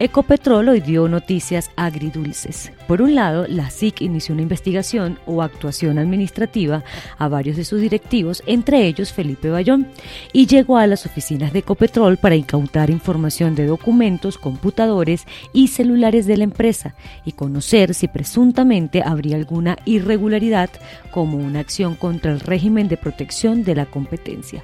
Ecopetrol hoy dio noticias agridulces. Por un lado, la SIC inició una investigación o actuación administrativa a varios de sus directivos, entre ellos Felipe Bayón, y llegó a las oficinas de Ecopetrol para incautar información de documentos, computadores y celulares de la empresa y conocer si presuntamente habría alguna irregularidad como una acción contra el régimen de protección de la competencia.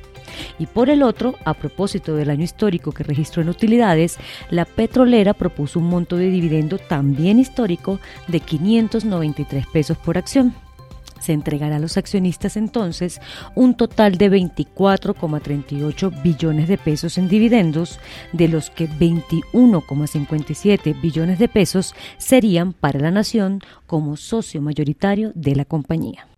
Y por el otro, a propósito del año histórico que registró en utilidades, la petrolera propuso un monto de dividendo también histórico de 593 pesos por acción se entregará a los accionistas entonces un total de 24,38 billones de pesos en dividendos, de los que 21,57 billones de pesos serían para la nación como socio mayoritario de la compañía.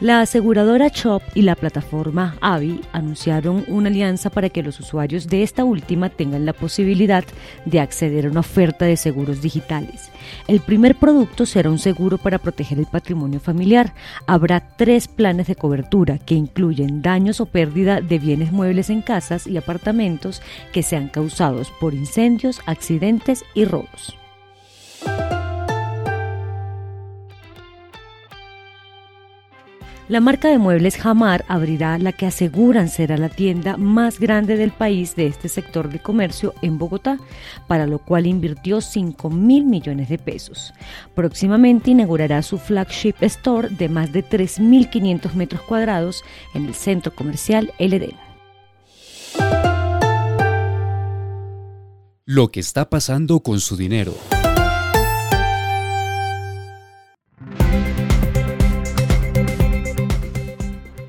La aseguradora Chop y la plataforma Avi anunciaron una alianza para que los usuarios de esta última tengan la posibilidad de acceder a una oferta de seguros digitales. El primer producto será un seguro para proteger el patrimonio familiar. Habrá tres planes de cobertura que incluyen daños o pérdida de bienes muebles en casas y apartamentos que sean causados por incendios, accidentes y robos. La marca de muebles Jamar abrirá la que aseguran será la tienda más grande del país de este sector de comercio en Bogotá, para lo cual invirtió 5 mil millones de pesos. Próximamente inaugurará su flagship store de más de 3.500 metros cuadrados en el centro comercial LD. Lo que está pasando con su dinero.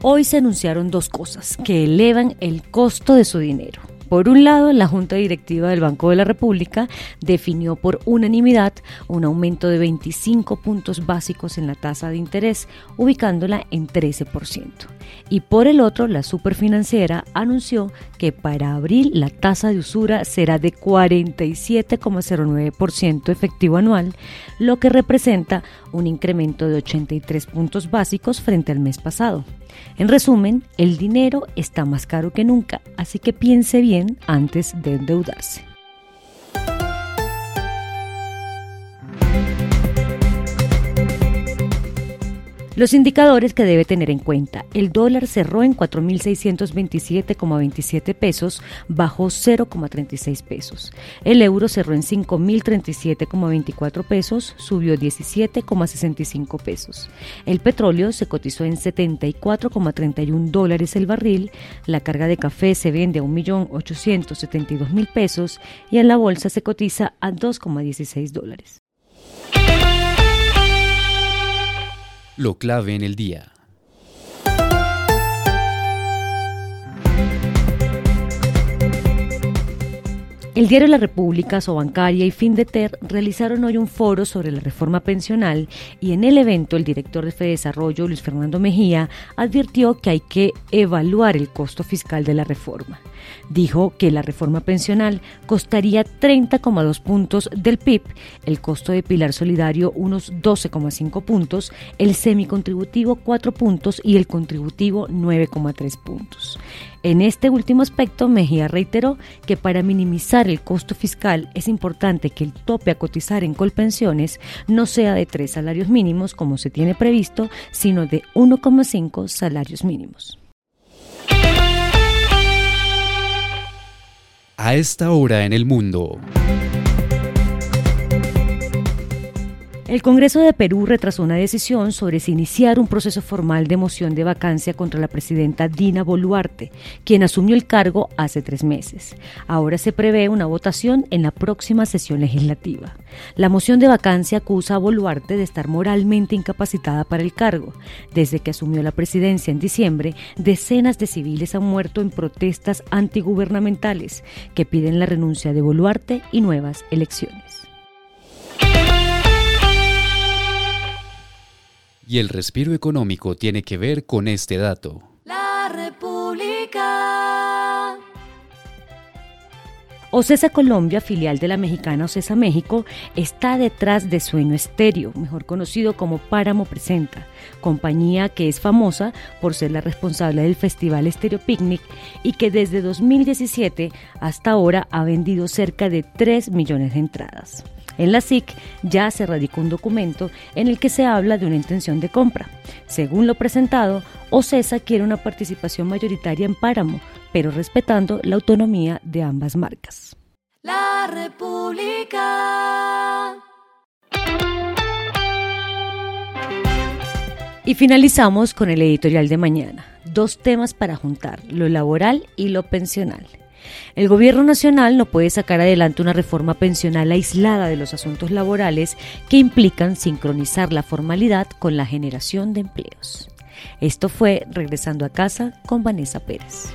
Hoy se anunciaron dos cosas que elevan el costo de su dinero. Por un lado, la Junta Directiva del Banco de la República definió por unanimidad un aumento de 25 puntos básicos en la tasa de interés, ubicándola en 13%. Y por el otro, la superfinanciera anunció que para abril la tasa de usura será de 47,09% efectivo anual, lo que representa un incremento de 83 puntos básicos frente al mes pasado. En resumen, el dinero está más caro que nunca, así que piense bien antes de endeudarse. Los indicadores que debe tener en cuenta. El dólar cerró en 4.627,27 pesos, bajó 0,36 pesos. El euro cerró en 5.037,24 pesos, subió 17,65 pesos. El petróleo se cotizó en 74,31 dólares el barril. La carga de café se vende a 1.872.000 pesos y en la bolsa se cotiza a 2,16 dólares. Lo clave en el día. El diario La República, Sobancaria y Findeter realizaron hoy un foro sobre la reforma pensional y en el evento el director de Desarrollo, Luis Fernando Mejía, advirtió que hay que evaluar el costo fiscal de la reforma. Dijo que la reforma pensional costaría 30,2 puntos del PIB, el costo de pilar solidario unos 12,5 puntos, el semicontributivo 4 puntos y el contributivo 9,3 puntos. En este último aspecto, Mejía reiteró que para minimizar el costo fiscal es importante que el tope a cotizar en Colpensiones no sea de tres salarios mínimos como se tiene previsto, sino de 1,5 salarios mínimos. A esta hora en el mundo. El Congreso de Perú retrasó una decisión sobre si iniciar un proceso formal de moción de vacancia contra la presidenta Dina Boluarte, quien asumió el cargo hace tres meses. Ahora se prevé una votación en la próxima sesión legislativa. La moción de vacancia acusa a Boluarte de estar moralmente incapacitada para el cargo. Desde que asumió la presidencia en diciembre, decenas de civiles han muerto en protestas antigubernamentales que piden la renuncia de Boluarte y nuevas elecciones. Y el respiro económico tiene que ver con este dato. La República. Ocesa Colombia, filial de la mexicana Ocesa México, está detrás de Sueño Estéreo, mejor conocido como Páramo Presenta, compañía que es famosa por ser la responsable del Festival Estéreo Picnic y que desde 2017 hasta ahora ha vendido cerca de 3 millones de entradas. En la SIC ya se radicó un documento en el que se habla de una intención de compra. Según lo presentado, OCESA quiere una participación mayoritaria en Páramo, pero respetando la autonomía de ambas marcas. La República. Y finalizamos con el editorial de mañana. Dos temas para juntar, lo laboral y lo pensional. El Gobierno Nacional no puede sacar adelante una reforma pensional aislada de los asuntos laborales que implican sincronizar la formalidad con la generación de empleos. Esto fue Regresando a casa con Vanessa Pérez.